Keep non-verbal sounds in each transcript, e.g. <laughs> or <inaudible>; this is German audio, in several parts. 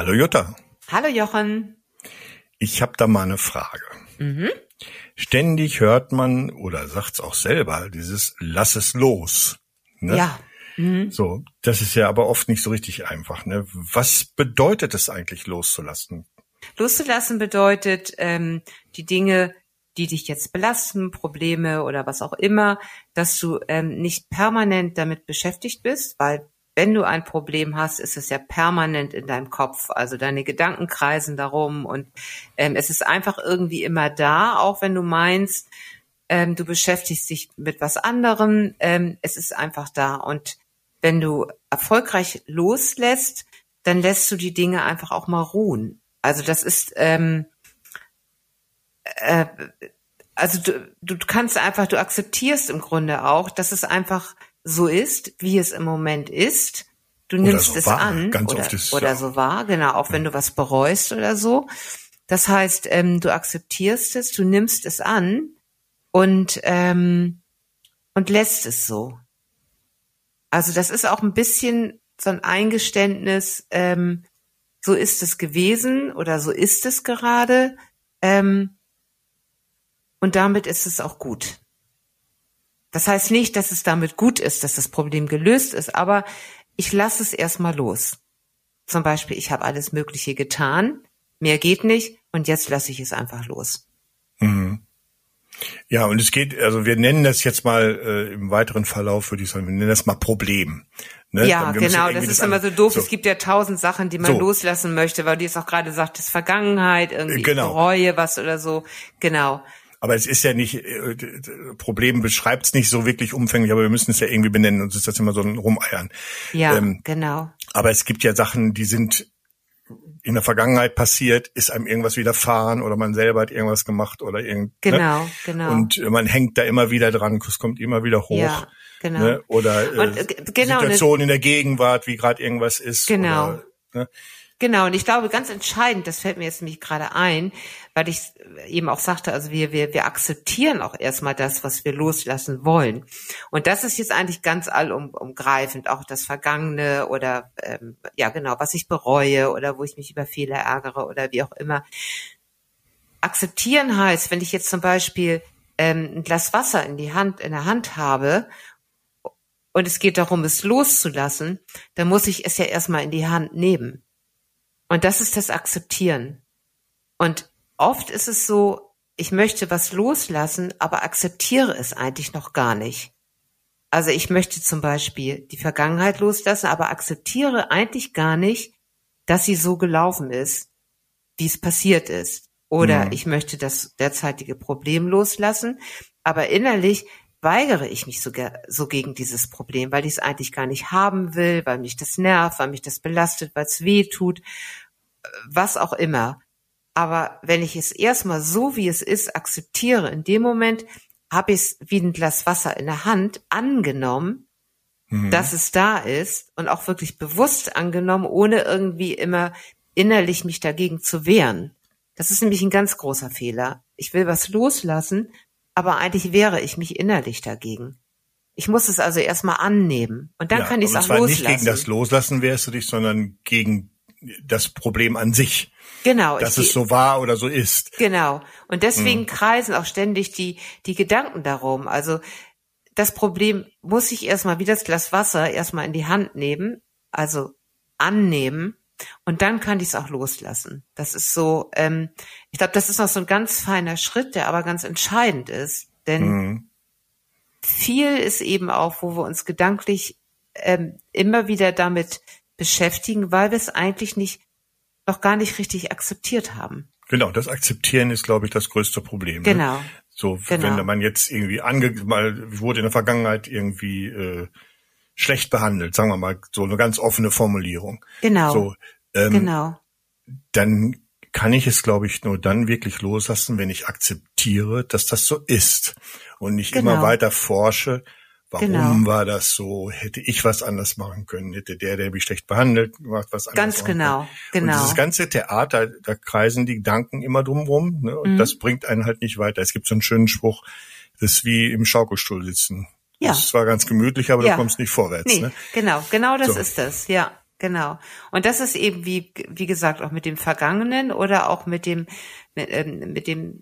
Hallo Jutta. Hallo Jochen. Ich habe da mal eine Frage. Mhm. Ständig hört man oder sagt's auch selber dieses Lass es los. Ne? Ja. Mhm. So, das ist ja aber oft nicht so richtig einfach. Ne? Was bedeutet es eigentlich loszulassen? Loszulassen bedeutet, ähm, die Dinge, die dich jetzt belasten, Probleme oder was auch immer, dass du ähm, nicht permanent damit beschäftigt bist, weil wenn du ein Problem hast, ist es ja permanent in deinem Kopf. Also deine Gedanken kreisen darum und ähm, es ist einfach irgendwie immer da, auch wenn du meinst, ähm, du beschäftigst dich mit was anderem. Ähm, es ist einfach da. Und wenn du erfolgreich loslässt, dann lässt du die Dinge einfach auch mal ruhen. Also das ist, ähm, äh, also du, du kannst einfach, du akzeptierst im Grunde auch, dass es einfach so ist, wie es im Moment ist. Du nimmst so es war. an Ganz oder, ist oder ja. so war, genau, auch wenn du was bereust oder so. Das heißt, ähm, du akzeptierst es, du nimmst es an und ähm, und lässt es so. Also das ist auch ein bisschen so ein Eingeständnis, ähm, so ist es gewesen oder so ist es gerade. Ähm, und damit ist es auch gut. Das heißt nicht, dass es damit gut ist, dass das Problem gelöst ist, aber ich lasse es erstmal los. Zum Beispiel, ich habe alles Mögliche getan, mehr geht nicht und jetzt lasse ich es einfach los. Mhm. Ja, und es geht, also wir nennen das jetzt mal äh, im weiteren Verlauf, würde ich sagen, wir nennen das mal Problem. Ne? Ja, genau, das ist immer so doof. So. Es gibt ja tausend Sachen, die man So. loslassen möchte, weil du jetzt auch gerade sagtest, Vergangenheit, irgendwie Genau. bereue was oder so. Genau. Aber es ist ja nicht, äh, Problem beschreibt es nicht so wirklich umfänglich, aber wir müssen es ja irgendwie benennen, sonst ist das immer so ein Rumeiern. Ja, Ähm, genau. Aber es gibt ja Sachen, die sind in der Vergangenheit passiert, ist einem irgendwas widerfahren oder man selber hat irgendwas gemacht oder irgend. Ne? Genau, genau. Und man hängt da immer wieder dran, es kommt immer wieder hoch. ja, genau. Ne? Oder äh, Und, äh, genau, ne- Situation in der Gegenwart, wie gerade irgendwas ist. Genau. Oder, ne? Genau, und ich glaube, ganz entscheidend, das fällt mir jetzt nämlich gerade ein, weil ich eben auch sagte, also wir, wir, wir akzeptieren auch erstmal das, was wir loslassen wollen. Und das ist jetzt eigentlich ganz allumgreifend, auch das Vergangene oder ähm, ja genau, was ich bereue oder wo ich mich über Fehler ärgere oder wie auch immer. Akzeptieren heißt, wenn ich jetzt zum Beispiel ähm, ein Glas Wasser in die Hand, in der Hand habe und es geht darum, es loszulassen, dann muss ich es ja erstmal in die Hand nehmen. Und das ist das Akzeptieren. Und oft ist es so, ich möchte was loslassen, aber akzeptiere es eigentlich noch gar nicht. Also ich möchte zum Beispiel die Vergangenheit loslassen, aber akzeptiere eigentlich gar nicht, dass sie so gelaufen ist, wie es passiert ist. Oder Mhm. ich möchte das derzeitige Problem loslassen, aber innerlich weigere ich mich sogar so gegen dieses Problem, weil ich es eigentlich gar nicht haben will, weil mich das nervt, weil mich das belastet, weil es weh tut, äh, was auch immer. Aber wenn ich es erstmal so, wie es ist, akzeptiere, in dem Moment habe ich es wie ein Glas Wasser in der Hand angenommen, Mhm. dass es da ist und auch wirklich bewusst angenommen, ohne irgendwie immer innerlich mich dagegen zu wehren. Das ist nämlich ein ganz großer Fehler. Ich will was loslassen, aber eigentlich wehre ich mich innerlich dagegen. Ich muss es also erstmal annehmen und dann Ja, kann ich es auch zwar loslassen. nicht gegen das Loslassen wehrst du dich, sondern gegen das Problem an sich, genau, dass ich, es so war oder so ist. Genau. Und Mhm. deswegen kreisen auch ständig die, die Gedanken darum. Also das Problem muss ich erstmal wie das Glas Wasser erstmal in die Hand nehmen, also annehmen. Und dann kann ich es auch loslassen. Das ist so, ähm, ich glaube, das ist noch so ein ganz feiner Schritt, der aber ganz entscheidend ist. Denn Mhm. viel ist eben auch, wo wir uns gedanklich ähm, immer wieder damit beschäftigen, weil wir es eigentlich nicht, noch gar nicht richtig akzeptiert haben. Genau, das Akzeptieren ist, glaube ich, das größte Problem. Ne? Genau. So, Genau. wenn man jetzt irgendwie ange, mal wurde in der Vergangenheit irgendwie äh, schlecht behandelt, sagen wir mal, so eine ganz offene Formulierung. Genau. So, ähm, Genau. dann kann ich es, glaube ich, nur dann wirklich loslassen, wenn ich akzeptiere, dass das so ist und nicht Genau. immer weiter forsche, warum Genau. war das so, hätte ich was anders machen können, hätte der, der mich schlecht behandelt, gemacht was anders Ganz genau, genau. Und dieses ganze Theater, da kreisen die Gedanken immer drumrum ne? und Mhm. das bringt einen halt nicht weiter. Es gibt so einen schönen Spruch, das ist wie im Schaukelstuhl sitzen. Ja. Das ist zwar ganz gemütlich, aber Ja. du kommst nicht vorwärts. Nee, Ne? genau, genau das So. ist es, ja. genau. Und das ist eben wie, wie gesagt, auch mit dem Vergangenen oder auch mit dem, mit, ähm, mit dem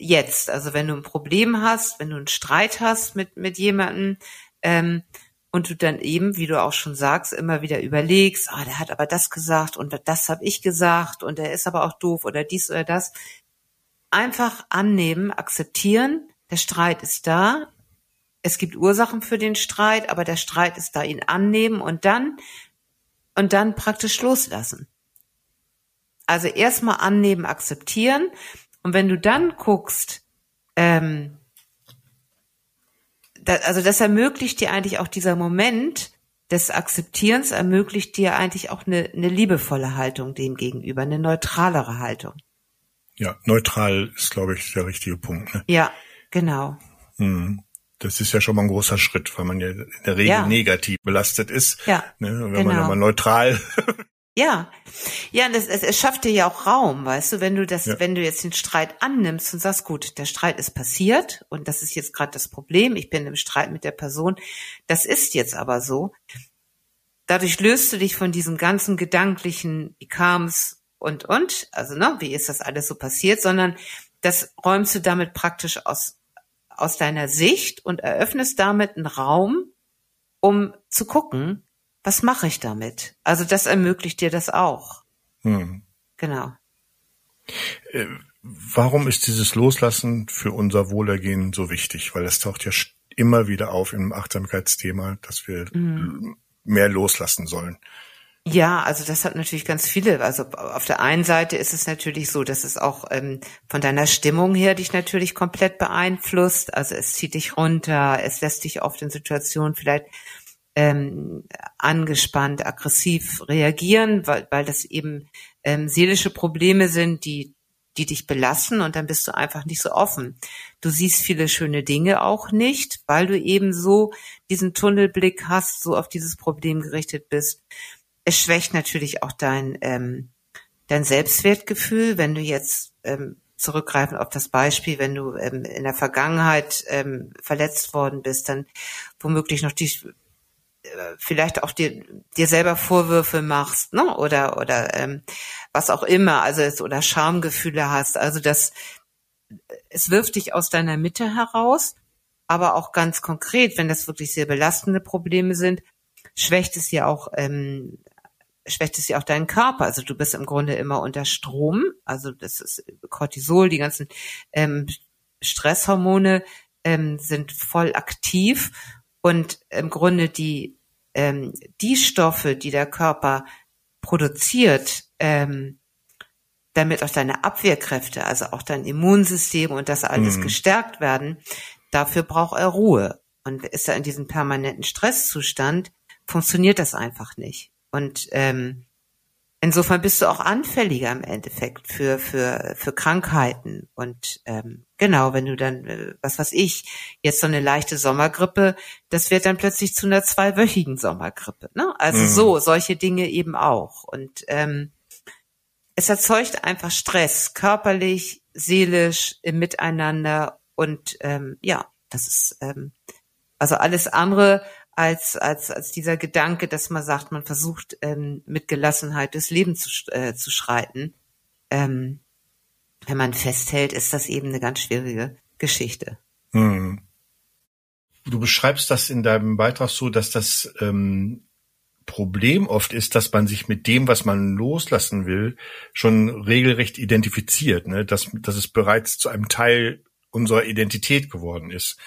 Jetzt. Also wenn du ein Problem hast, wenn du einen Streit hast mit, mit jemandem, ähm, und du dann eben, wie du auch schon sagst, immer wieder überlegst, ah, der hat aber das gesagt und das habe ich gesagt und der ist aber auch doof oder dies oder das. Einfach annehmen, akzeptieren, der Streit ist da, es gibt Ursachen für den Streit, aber der Streit ist da, ihn annehmen und dann und dann praktisch loslassen. Also erstmal annehmen, akzeptieren und wenn du dann guckst, ähm, da, also das ermöglicht dir eigentlich auch dieser Moment des Akzeptierens, ermöglicht dir eigentlich auch eine, eine liebevolle Haltung dem gegenüber, eine neutralere Haltung. Ja, neutral ist, glaube ich, der richtige Punkt. Ne? Ja, genau. Mhm. Das ist ja schon mal ein großer Schritt, weil man ja in der Regel ja. negativ belastet ist. Ja. Ne? Wenn genau. man mal neutral Ja, ja, das, es, es schafft dir ja auch Raum, weißt du, wenn du das, ja. wenn du jetzt den Streit annimmst und sagst, gut, der Streit ist passiert und das ist jetzt gerade das Problem, ich bin im Streit mit der Person, das ist jetzt aber so. Dadurch löst du dich von diesem ganzen gedanklichen, wie kam's und und, also ne, wie ist das alles so passiert, sondern das räumst du damit praktisch aus aus deiner Sicht und eröffnest damit einen Raum, um zu gucken, was mache ich damit? Also das ermöglicht dir das auch. Hm. Genau. Äh, warum ist dieses Loslassen für unser Wohlergehen so wichtig? Weil es taucht ja immer wieder auf im Achtsamkeitsthema, dass wir mhm. mehr loslassen sollen. Ja, also das hat natürlich ganz viele. Also auf der einen Seite ist es natürlich so, dass es auch ähm, von deiner Stimmung her dich natürlich komplett beeinflusst. Also es zieht dich runter, es lässt dich oft in Situationen vielleicht ähm, angespannt, aggressiv reagieren, weil, weil das eben ähm, seelische Probleme sind, die die dich belassen und dann bist du einfach nicht so offen. Du siehst viele schöne Dinge auch nicht, weil du eben so diesen Tunnelblick hast, so auf dieses Problem gerichtet bist. Es schwächt natürlich auch dein, ähm, dein Selbstwertgefühl, wenn du jetzt ähm, zurückgreifen auf das Beispiel, wenn du ähm, in der Vergangenheit ähm, verletzt worden bist, dann womöglich noch die vielleicht auch dir, dir selber Vorwürfe machst, ne? Oder oder ähm, was auch immer, also es, oder Schamgefühle hast. Also das es wirft dich aus deiner Mitte heraus, aber auch ganz konkret, wenn das wirklich sehr belastende Probleme sind, schwächt es ja auch ähm, schwächt es ja auch deinen Körper. Also du bist im Grunde immer unter Strom. Also das ist Cortisol, die ganzen ähm, Stresshormone ähm, sind voll aktiv und im Grunde die ähm, die Stoffe, die der Körper produziert, ähm, damit auch deine Abwehrkräfte, also auch dein Immunsystem und das alles mhm. gestärkt werden, dafür braucht er Ruhe. Und ist er in diesem permanenten Stresszustand, funktioniert das einfach nicht. Und ähm, insofern bist du auch anfälliger im Endeffekt für für für Krankheiten und ähm, genau, wenn du dann äh, was weiß ich jetzt so eine leichte Sommergrippe, das wird dann plötzlich zu einer zweiwöchigen Sommergrippe. Ne? Also mhm. so solche Dinge eben auch und ähm, es erzeugt einfach Stress, körperlich, seelisch im Miteinander und ähm, ja, das ist ähm, also alles andere als, als, als dieser Gedanke, dass man sagt, man versucht ähm, mit Gelassenheit das Leben zu, äh, zu schreiten. Ähm, wenn man festhält, ist das eben eine ganz schwierige Geschichte. Hm. Du beschreibst das in deinem Beitrag so, dass das ähm, Problem oft ist, dass man sich mit dem, was man loslassen will, schon regelrecht identifiziert, ne? dass, dass es bereits zu einem Teil unserer Identität geworden ist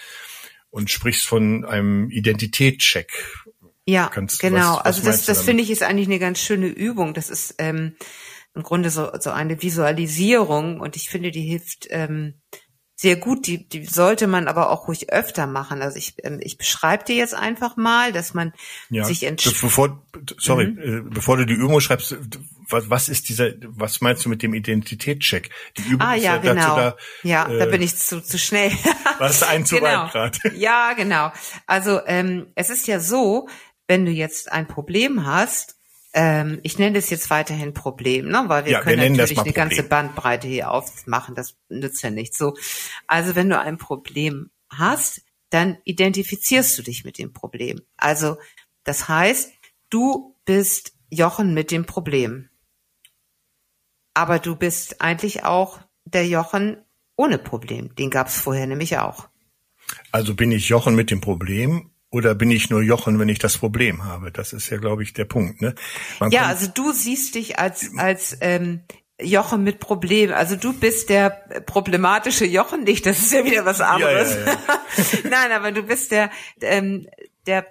und sprichst von einem Identitätscheck. Ja, Kannst, genau. Was, was also das, das finde ich ist eigentlich eine ganz schöne Übung. Das ist ähm, im Grunde so, so eine Visualisierung und ich finde, die hilft ähm, sehr gut. Die, die sollte man aber auch ruhig öfter machen. Also ich, ähm, ich beschreibe dir jetzt einfach mal, dass man ja, sich entscheidet. Bevor, sorry, mhm. äh, bevor du die Übung schreibst, was, was ist dieser, was meinst du mit dem Identitätscheck? Die Übung ah, ist ja, ja genau. dazu da. Ja, äh, da bin ich zu, zu schnell. <laughs> Was ein zu genau. weit gerade. <laughs> Ja, genau. Also ähm, es ist ja so, wenn du jetzt ein Problem hast ähm, ich nenne das jetzt weiterhin Problem, ne? weil wir ja, können wir natürlich eine Problem. ganze Bandbreite hier aufmachen, das nützt ja nicht so. Also wenn du ein Problem hast, dann identifizierst du dich mit dem Problem. Also das heißt, du bist Jochen mit dem Problem. Aber du bist eigentlich auch der Jochen ohne Problem. Den gab es vorher nämlich auch. Also bin ich Jochen mit dem Problem oder bin ich nur Jochen, wenn ich das Problem habe? Das ist ja, glaube ich, der Punkt. Ne? Man ja, also du siehst dich als als ähm, Jochen mit Problem. Also du bist der problematische Jochen nicht. Das ist ja wieder was anderes. Ja, ja, ja. <laughs> Nein, aber du bist der ähm, der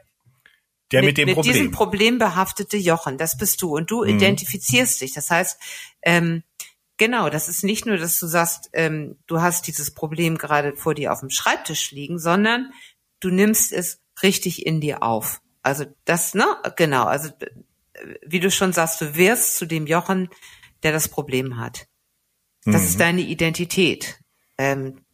der mit, mit dem mit Problem. diesem Problem behaftete Jochen. Das bist du und du mhm. identifizierst dich. Das heißt, ähm, Genau, das ist nicht nur, dass du sagst, ähm, du hast dieses Problem gerade vor dir auf dem Schreibtisch liegen, sondern du nimmst es richtig in dir auf. Also das, ne? Genau, also wie du schon sagst, du wirst zu dem Jochen, der das Problem hat. Das mhm. ist deine Identität. Ähm,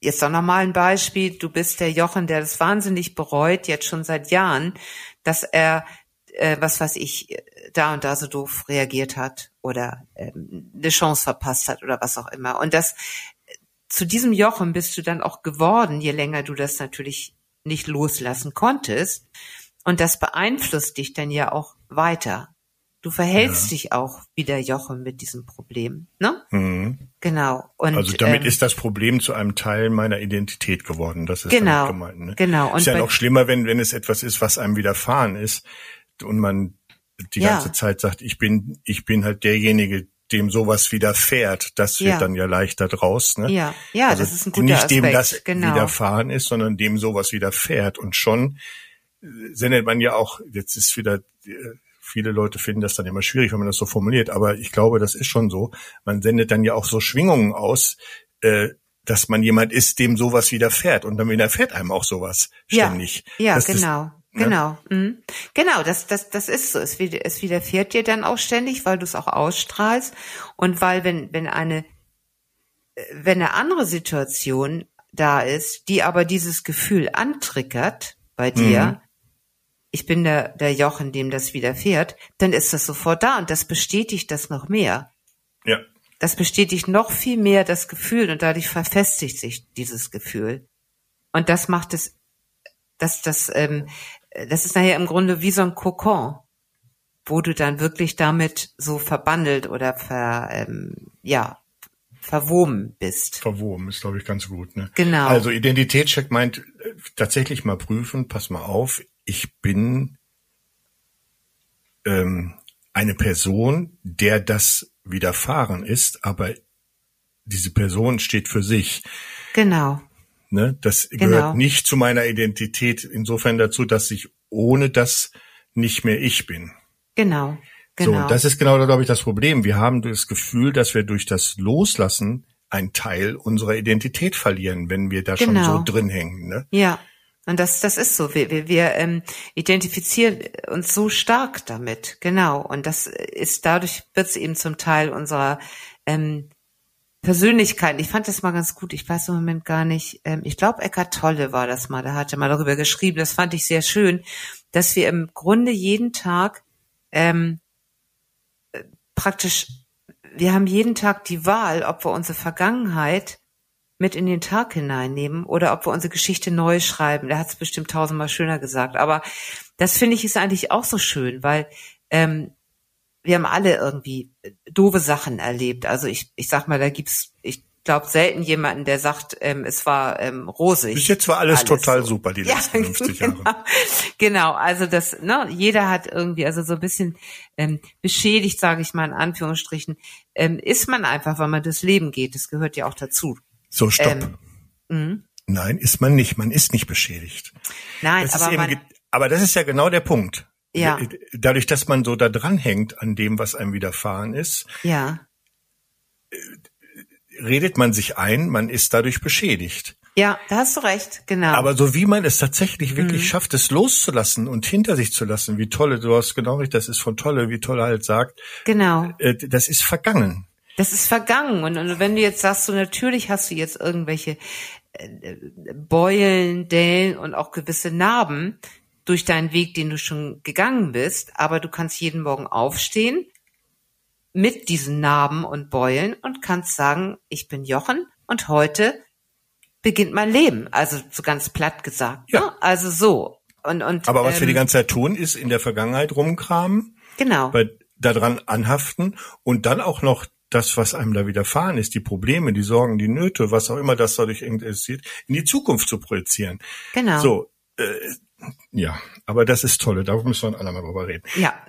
jetzt noch mal ein Beispiel. Du bist der Jochen, der das wahnsinnig bereut, jetzt schon seit Jahren, dass er, äh, was weiß ich, da und da so doof reagiert hat oder ähm, eine Chance verpasst hat oder was auch immer. Und das zu diesem Jochen bist du dann auch geworden, je länger du das natürlich nicht loslassen konntest. Und das beeinflusst dich dann ja auch weiter. Du verhältst ja. dich auch wie der Jochen mit diesem Problem, ne? Mhm. Genau. Und, also damit ähm, ist das Problem zu einem Teil meiner Identität geworden. Das ist genau, gemeint. Ne? Genau. Und ist ja noch schlimmer, wenn wenn es etwas ist, was einem widerfahren ist und man die ja. ganze Zeit sagt, ich bin, ich bin halt derjenige, dem sowas widerfährt, das wird ja. dann ja leichter draus. Ne? Ja, ja, also das ist ein guter Nicht Aspekt. dem das genau. widerfahren ist, sondern dem sowas widerfährt. Und schon äh, sendet man ja auch, jetzt ist wieder, äh, viele Leute finden das dann immer schwierig, wenn man das so formuliert, aber ich glaube, das ist schon so. Man sendet dann ja auch so Schwingungen aus, äh, dass man jemand ist, dem sowas widerfährt. Und dann widerfährt einem auch sowas ständig. Ja, ja das genau. Ist, Ne? Genau, mhm. genau, das, das, das ist so. Es, es widerfährt dir dann auch ständig, weil du es auch ausstrahlst und weil wenn, wenn eine, wenn eine andere Situation da ist, die aber dieses Gefühl antriggert bei dir, mhm. ich bin der, der Jochen, dem das widerfährt, dann ist das sofort da und das bestätigt das noch mehr. Ja. Das bestätigt noch viel mehr das Gefühl und dadurch verfestigt sich dieses Gefühl. Und das macht es, dass das ähm, das ist nachher im Grunde wie so ein Kokon, wo du dann wirklich damit so verbandelt oder ver, ähm, ja, verwoben bist. Verwoben ist, glaube ich, ganz gut. Ne? Genau. Also Identitätscheck meint äh, tatsächlich mal prüfen, pass mal auf, ich bin ähm, eine Person, der das widerfahren ist, aber diese Person steht für sich. Genau. Ne? Das genau. gehört nicht zu meiner Identität insofern dazu, dass ich ohne das nicht mehr ich bin. Genau. Genau. So, das ist genau, glaube ich, das Problem. Wir haben das Gefühl, dass wir durch das Loslassen einen Teil unserer Identität verlieren, wenn wir da genau. schon so drin hängen. Ne? Ja, und das, das ist so. Wir, wir, wir ähm, identifizieren uns so stark damit, genau. Und das ist dadurch wird es eben zum Teil unserer ähm, Persönlichkeiten. Ich fand das mal ganz gut. Ich weiß im Moment gar nicht. Ähm, ich glaube, Eckart Tolle war das mal. Der hatte mal darüber geschrieben. Das fand ich sehr schön, dass wir im Grunde jeden Tag ähm, äh, praktisch, wir haben jeden Tag die Wahl, ob wir unsere Vergangenheit mit in den Tag hineinnehmen oder ob wir unsere Geschichte neu schreiben. Der hat es bestimmt tausendmal schöner gesagt. Aber das finde ich ist eigentlich auch so schön, weil ähm, wir haben alle irgendwie doofe Sachen erlebt. Also ich, ich sag mal, da gibt's, ich glaube selten jemanden, der sagt, ähm, es war ähm, rosig. Bis jetzt war alles, alles total so. super die letzten <laughs> ja, 50 genau, Jahre. Genau, also das, ne, jeder hat irgendwie, also so ein bisschen ähm, beschädigt, sage ich mal in Anführungsstrichen, ähm, ist man einfach, weil man das Leben geht. Das gehört ja auch dazu. So, stopp. Ähm, Nein, ist man nicht. Man ist nicht beschädigt. Nein, das aber man, aber das ist ja genau der Punkt. Ja. Dadurch, dass man so da dran hängt an dem, was einem widerfahren ist, ja. redet man sich ein, man ist dadurch beschädigt. Ja, da hast du recht, genau. Aber so wie man es tatsächlich wirklich mhm. schafft, es loszulassen und hinter sich zu lassen, wie tolle, du hast genau recht, das ist von Tolle, wie Tolle halt sagt. Genau. Äh, das ist vergangen. Das ist vergangen. Und, und wenn du jetzt sagst, so natürlich hast du jetzt irgendwelche äh, Beulen, Dellen und auch gewisse Narben, durch deinen Weg, den du schon gegangen bist, aber du kannst jeden Morgen aufstehen mit diesen Narben und Beulen und kannst sagen, ich bin Jochen und heute beginnt mein Leben. Also so ganz platt gesagt. Ja. Ne? Also so. Und, und, aber was ähm, wir die ähm, ganze Zeit tun, ist in der Vergangenheit rumkramen Genau. Bei, daran anhaften und dann auch noch das, was einem da widerfahren ist, die Probleme, die Sorgen, die Nöte, was auch immer das dadurch interessiert, in die Zukunft zu projizieren. Genau. So, äh, ja, aber das ist toll, da müssen wir ein andermal drüber reden. Ja. <laughs>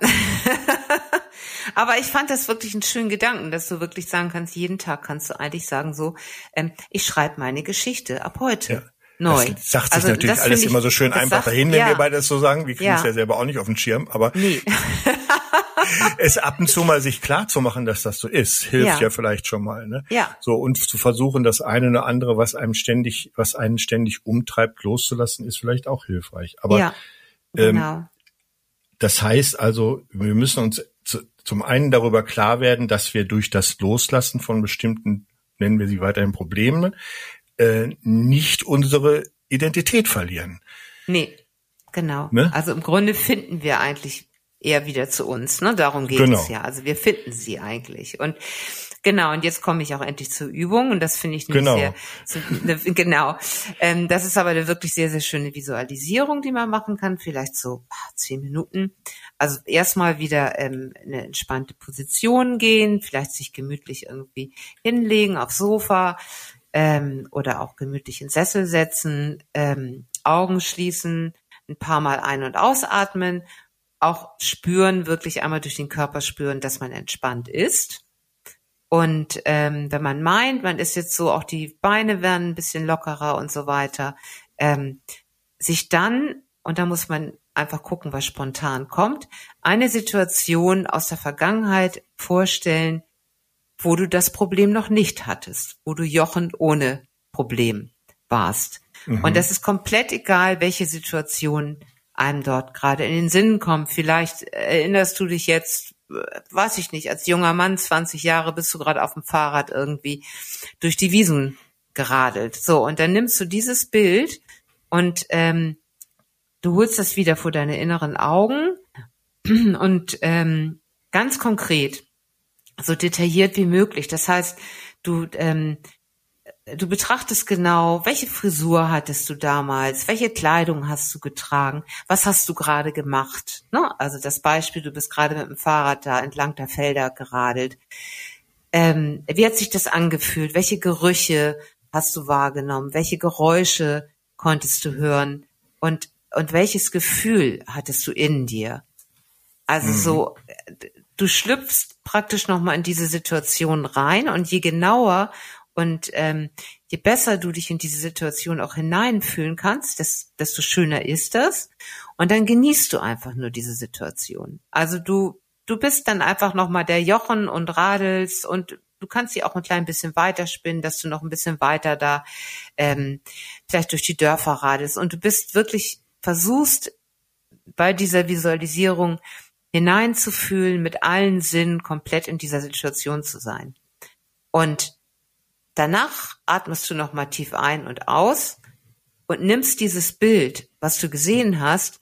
Aber ich fand das wirklich einen schönen Gedanken, dass du wirklich sagen kannst, jeden Tag kannst du eigentlich sagen so, ähm, ich schreibe meine Geschichte ab heute. Ja. Neu. Das sagt sich also, natürlich alles ich, immer so schön einfach sagt, dahin, wenn ja. wir beide das so sagen. Wir kriegen ja. es ja selber auch nicht auf den Schirm, aber nee. <laughs> es ab und zu mal sich klar zu machen, dass das so ist, hilft ja, ja vielleicht schon mal. Ne? Ja. So und zu versuchen, das eine oder andere, was einem ständig, was einen ständig umtreibt, loszulassen, ist vielleicht auch hilfreich. Aber ja, ähm, genau. Ähm, das heißt also, wir müssen uns zu, zum einen darüber klar werden, dass wir durch das Loslassen von bestimmten, nennen wir sie weiterhin Problemen, äh, nicht unsere Identität verlieren. Nee, genau. Ne? Also im Grunde finden wir eigentlich eher wieder zu uns. Ne? Darum geht genau. es ja. Also wir finden sie eigentlich. Und Genau, und jetzt komme ich auch endlich zur Übung und das finde ich genau. sehr, so, ne, <laughs> genau. Ähm, das ist aber eine wirklich sehr, sehr schöne Visualisierung, die man machen kann, vielleicht so ah, zehn Minuten. Also erstmal wieder ähm, eine entspannte Position gehen, vielleicht sich gemütlich irgendwie hinlegen aufs Sofa ähm, oder auch gemütlich in Sessel setzen, ähm, Augen schließen, ein paar Mal ein- und ausatmen, auch spüren, wirklich einmal durch den Körper spüren, dass man entspannt ist. Und ähm, wenn man meint, man ist jetzt so, auch die Beine werden ein bisschen lockerer und so weiter, ähm, sich dann, und da muss man einfach gucken, was spontan kommt, eine Situation aus der Vergangenheit vorstellen, wo du das Problem noch nicht hattest, wo du Jochen ohne Problem warst. Mhm. Und das ist komplett egal, welche Situation einem dort gerade in den Sinn kommt. Vielleicht erinnerst du dich jetzt, weiß ich nicht, als junger Mann, 20 Jahre, bist du gerade auf dem Fahrrad irgendwie durch die Wiesen geradelt. So, und dann nimmst du dieses Bild und ähm, du holst das wieder vor deine inneren Augen <clears throat> und ähm, ganz konkret, so detailliert wie möglich. Das heißt, du ähm, du betrachtest genau, welche Frisur hattest du damals, welche Kleidung hast du getragen, was hast du gerade gemacht. Ne? Also das Beispiel, du bist gerade mit dem Fahrrad da entlang der Felder geradelt. Ähm, wie hat sich das angefühlt? Welche Gerüche hast du wahrgenommen? Welche Geräusche konntest du hören? Und, und welches Gefühl hattest du in dir? Also mhm. so, du schlüpfst praktisch nochmal in diese Situation rein und je genauer und ähm, je besser du dich in diese Situation auch hineinfühlen kannst, desto schöner ist das. Und dann genießt du einfach nur diese Situation. Also du, du bist dann einfach nochmal der Jochen und radelst und du kannst sie auch ein klein bisschen weiterspinnen, dass du noch ein bisschen weiter da ähm, vielleicht durch die Dörfer radelst. Und du bist wirklich, versuchst bei dieser Visualisierung hineinzufühlen, mit allen Sinnen komplett in dieser Situation zu sein. Und Danach atmest du nochmal tief ein und aus und nimmst dieses Bild, was du gesehen hast,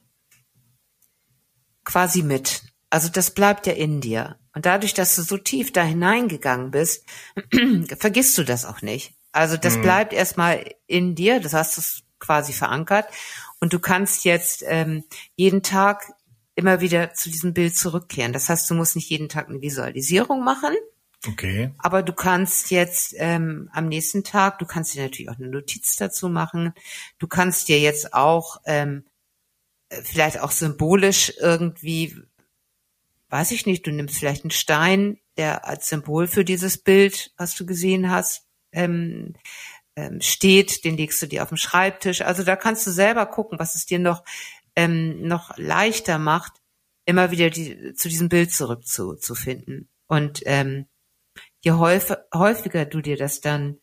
quasi mit. Also das bleibt ja in dir. Und dadurch, dass du so tief da hineingegangen bist, <clears throat> vergisst du das auch nicht. Also das mhm. bleibt erstmal in dir, das hast du quasi verankert. Und du kannst jetzt ähm, jeden Tag immer wieder zu diesem Bild zurückkehren. Das heißt, du musst nicht jeden Tag eine Visualisierung machen, Okay. Aber du kannst jetzt ähm, am nächsten Tag, du kannst dir natürlich auch eine Notiz dazu machen. Du kannst dir jetzt auch ähm, vielleicht auch symbolisch irgendwie, weiß ich nicht, du nimmst vielleicht einen Stein, der als Symbol für dieses Bild, was du gesehen hast, ähm, ähm, steht, den legst du dir auf den Schreibtisch. Also da kannst du selber gucken, was es dir noch ähm, noch leichter macht, immer wieder die, zu diesem Bild zurückzufinden. Und ähm, je häufiger du dir das dann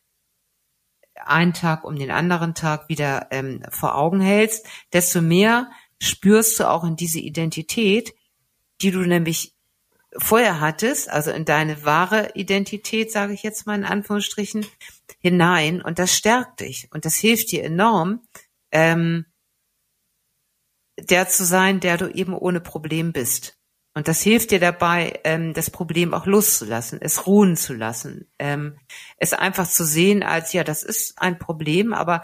einen Tag um den anderen Tag wieder ähm, vor Augen hältst, desto mehr spürst du auch in diese Identität, die du nämlich vorher hattest, also in deine wahre Identität, sage ich jetzt mal in Anführungsstrichen, hinein. Und das stärkt dich und das hilft dir enorm, ähm, der zu sein, der du eben ohne Problem bist. Und das hilft dir dabei, ähm, das Problem auch loszulassen, es ruhen zu lassen, ähm, es einfach zu sehen als, ja, das ist ein Problem, aber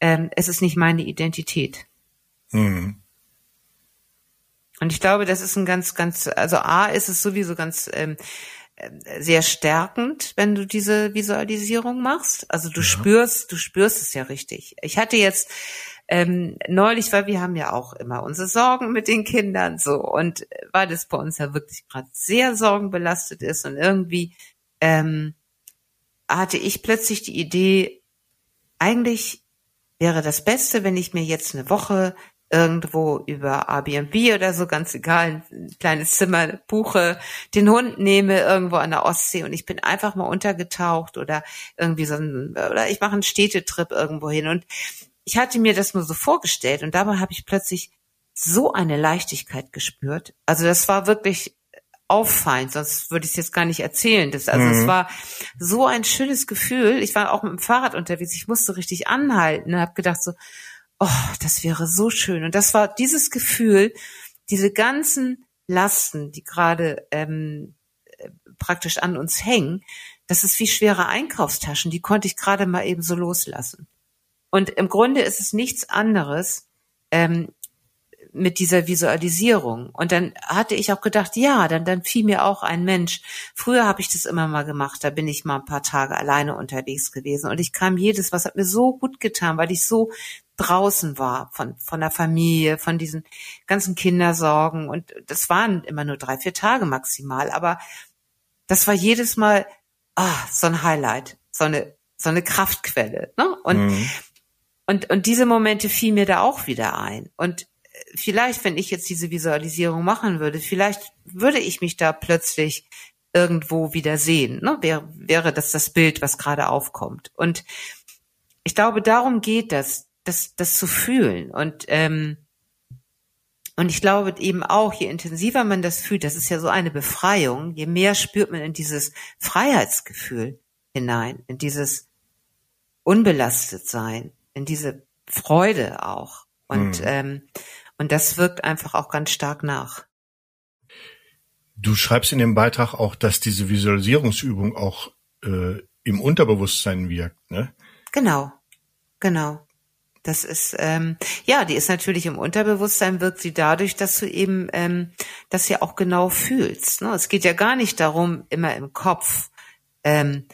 ähm, es ist nicht meine Identität. Hm. Und ich glaube, das ist ein ganz, ganz, also A ist es sowieso ganz ähm, sehr stärkend, wenn du diese Visualisierung machst. Also du ja. spürst, du spürst es ja richtig. Ich hatte jetzt ähm, neulich, weil wir haben ja auch immer unsere Sorgen mit den Kindern so. Und weil das bei uns ja wirklich gerade sehr sorgenbelastet ist und irgendwie ähm, hatte ich plötzlich die Idee, eigentlich wäre das Beste, wenn ich mir jetzt eine Woche irgendwo über Airbnb oder so, ganz egal, ein kleines Zimmer buche, den Hund nehme irgendwo an der Ostsee und ich bin einfach mal untergetaucht oder irgendwie so ein, oder ich mache einen Städtetrip irgendwo hin. Und ich hatte mir das nur so vorgestellt und dabei habe ich plötzlich so eine Leichtigkeit gespürt. Also das war wirklich auffallend, sonst würde ich es jetzt gar nicht erzählen. Das, also mhm. es war so ein schönes Gefühl. Ich war auch mit dem Fahrrad unterwegs, ich musste richtig anhalten und habe gedacht so, oh, das wäre so schön. Und das war dieses Gefühl, diese ganzen Lasten, die gerade ähm, praktisch an uns hängen, das ist wie schwere Einkaufstaschen, die konnte ich gerade mal eben so loslassen. Und im Grunde ist es nichts anderes ähm, mit dieser Visualisierung. Und dann hatte ich auch gedacht, ja, dann, dann fiel mir auch ein Mensch. Früher habe ich das immer mal gemacht, da bin ich mal ein paar Tage alleine unterwegs gewesen. Und ich kam jedes, was hat mir so gut getan, weil ich so draußen war von, von der Familie, von diesen ganzen Kindersorgen. Und das waren immer nur drei, vier Tage maximal. Aber das war jedes Mal ah, so ein Highlight, so eine, so eine Kraftquelle. Ne? Und, mhm. Und, und diese Momente fielen mir da auch wieder ein. Und äh, vielleicht, wenn ich jetzt diese Visualisierung machen würde, vielleicht würde ich mich da plötzlich irgendwo wieder sehen. Ne? Wäre, wäre das das Bild, was gerade aufkommt. Und ich glaube, darum geht das, das, das zu fühlen. Und, ähm, und ich glaube eben auch, je intensiver man das fühlt, das ist ja so eine Befreiung, je mehr spürt man in dieses Freiheitsgefühl hinein, in dieses unbelastet sein, in diese Freude auch. Und, mhm. ähm, und das wirkt einfach auch ganz stark nach. Du schreibst in dem Beitrag auch, dass diese Visualisierungsübung auch äh, im Unterbewusstsein wirkt, ne? Genau, genau. Das ist, ähm, ja, die ist natürlich im Unterbewusstsein, wirkt sie dadurch, dass du eben ähm, das ja auch genau fühlst. Ne? Es geht ja gar nicht darum, immer im Kopf ähm,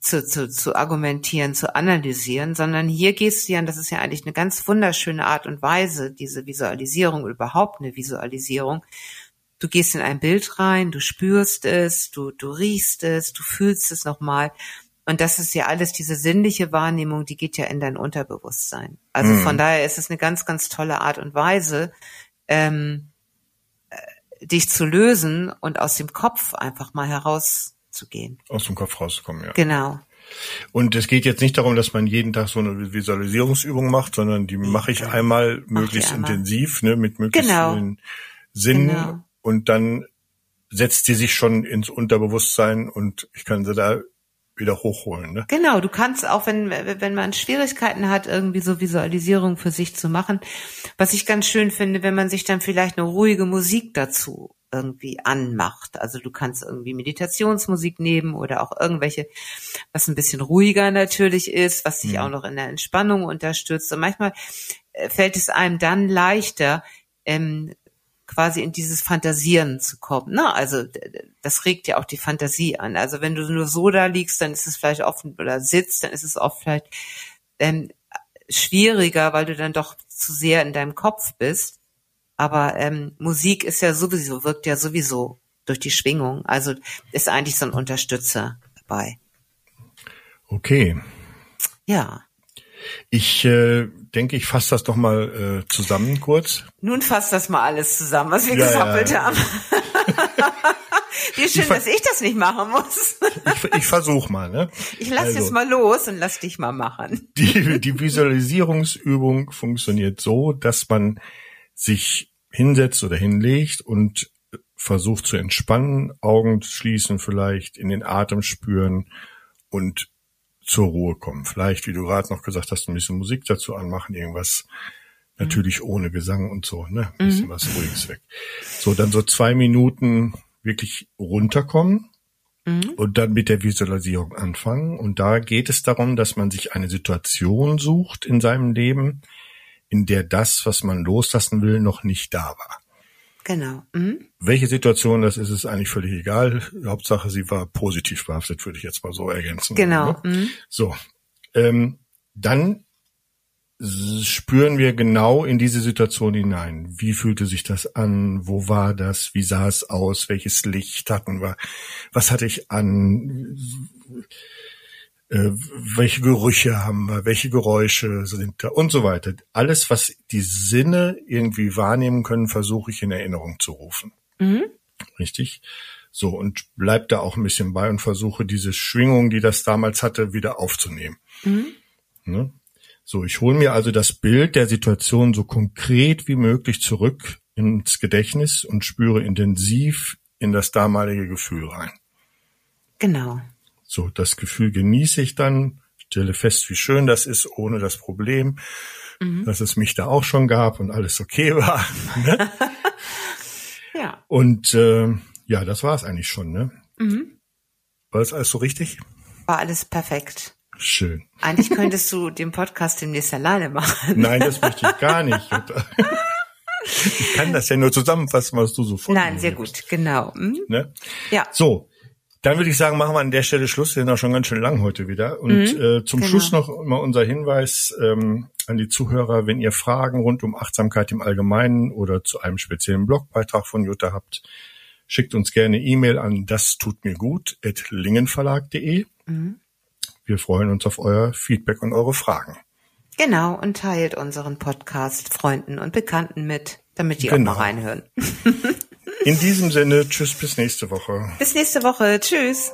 zu, zu, zu argumentieren, zu analysieren, sondern hier gehst du ja, und das ist ja eigentlich eine ganz wunderschöne Art und Weise, diese Visualisierung, überhaupt eine Visualisierung. Du gehst in ein Bild rein, du spürst es, du, du riechst es, du fühlst es nochmal und das ist ja alles, diese sinnliche Wahrnehmung, die geht ja in dein Unterbewusstsein. Also mhm. von daher ist es eine ganz, ganz tolle Art und Weise, ähm, äh, dich zu lösen und aus dem Kopf einfach mal herauszugehen. Aus dem Kopf rauszukommen, ja. Genau. Und es geht jetzt nicht darum, dass man jeden Tag so eine Visualisierungsübung macht, sondern die mache ich einmal möglichst einmal. intensiv, ne, mit möglichst genau. vielen Sinnen genau. und dann setzt die sich schon ins Unterbewusstsein und ich kann sie da wieder hochholen. Ne? Genau, du kannst auch, wenn, wenn man Schwierigkeiten hat, irgendwie so Visualisierung für sich zu machen, was ich ganz schön finde, wenn man sich dann vielleicht eine ruhige Musik dazu irgendwie anmacht. Also du kannst irgendwie Meditationsmusik nehmen oder auch irgendwelche, was ein bisschen ruhiger natürlich ist, was dich mhm. auch noch in der Entspannung unterstützt. Und manchmal äh, fällt es einem dann leichter, ähm, quasi in dieses Fantasieren zu kommen. Ne? Also das regt ja auch die Fantasie an. Also wenn du nur so da liegst, dann ist es vielleicht oft oder sitzt, dann ist es oft vielleicht ähm, schwieriger, weil du dann doch zu sehr in deinem Kopf bist. Aber ähm, Musik ist ja sowieso, wirkt ja sowieso durch die Schwingung. Also ist eigentlich so ein Unterstützer dabei. Okay. Ja. Ich äh, denke, ich fasse das doch mal äh, zusammen kurz. Nun fasst das mal alles zusammen, was wir ja, gesammelt ja. haben. <laughs> Wie schön, ich dass ich das nicht machen muss. ich ich versuche mal. Ne? Ich lass also, jetzt mal los und lass dich mal machen. Die, die Visualisierungsübung funktioniert so, dass man sich hinsetzt oder hinlegt und versucht zu entspannen, Augen schließen vielleicht, in den Atem spüren und zur Ruhe kommen. Vielleicht, wie du gerade noch gesagt hast, ein bisschen Musik dazu anmachen, irgendwas natürlich mhm. ohne Gesang und so, ne? Ein bisschen mhm. was Ruhiges weg. So, dann so zwei Minuten wirklich runterkommen mhm. und dann mit der Visualisierung anfangen. Und da geht es darum, dass man sich eine Situation sucht in seinem Leben, in der das, was man loslassen will, noch nicht da war. Genau. Mhm. Welche Situation das ist, ist eigentlich völlig egal. Hauptsache, sie war positiv behaftet, würde ich jetzt mal so ergänzen. Genau. Ne? Mhm. So, ähm, dann spüren wir genau in diese Situation hinein. Wie fühlte sich das an? Wo war das? Wie sah es aus? Welches Licht hatten wir? Was hatte ich an? Äh, welche Gerüche haben wir? Welche Geräusche sind da? Und so weiter. Alles, was die Sinne irgendwie wahrnehmen können, versuche ich in Erinnerung zu rufen. Mhm. Richtig? So, und bleib da auch ein bisschen bei und versuche diese Schwingung, die das damals hatte, wieder aufzunehmen. Mhm. Ne? So, ich hole mir also das Bild der Situation so konkret wie möglich zurück ins Gedächtnis und spüre intensiv in das damalige Gefühl rein. Genau. So, das Gefühl genieße ich dann, stelle fest, wie schön das ist, ohne das Problem, dass es mich da auch schon gab und alles okay <laughs> war. Ne? <laughs> Ja. Und äh, ja, das war es eigentlich schon. Ne? Mhm. War das alles so richtig? War alles perfekt. Schön. Eigentlich könntest du den Podcast demnächst alleine machen. Nein, das möchte ich gar nicht. <laughs> Ich kann das ja nur zusammenfassen, was du so von Nein, mir sehr gut, genau. Mhm. Ne? Ja. So, dann würde ich sagen, machen wir an der Stelle Schluss. Wir sind auch schon ganz schön lang heute wieder. Und äh, zum genau. Schluss noch mal unser Hinweis ähm, an die Zuhörer, wenn ihr Fragen rund um Achtsamkeit im Allgemeinen oder zu einem speziellen Blogbeitrag von Jutta habt, schickt uns gerne E-Mail an das tut mir gut at lingenverlag.de. Mhm. Wir freuen uns auf euer Feedback und eure Fragen. Genau, und teilt unseren Podcast Freunden und Bekannten mit, damit die Genau. auch mal reinhören. <laughs> In diesem Sinne, tschüss bis nächste Woche. Bis nächste Woche. Tschüss.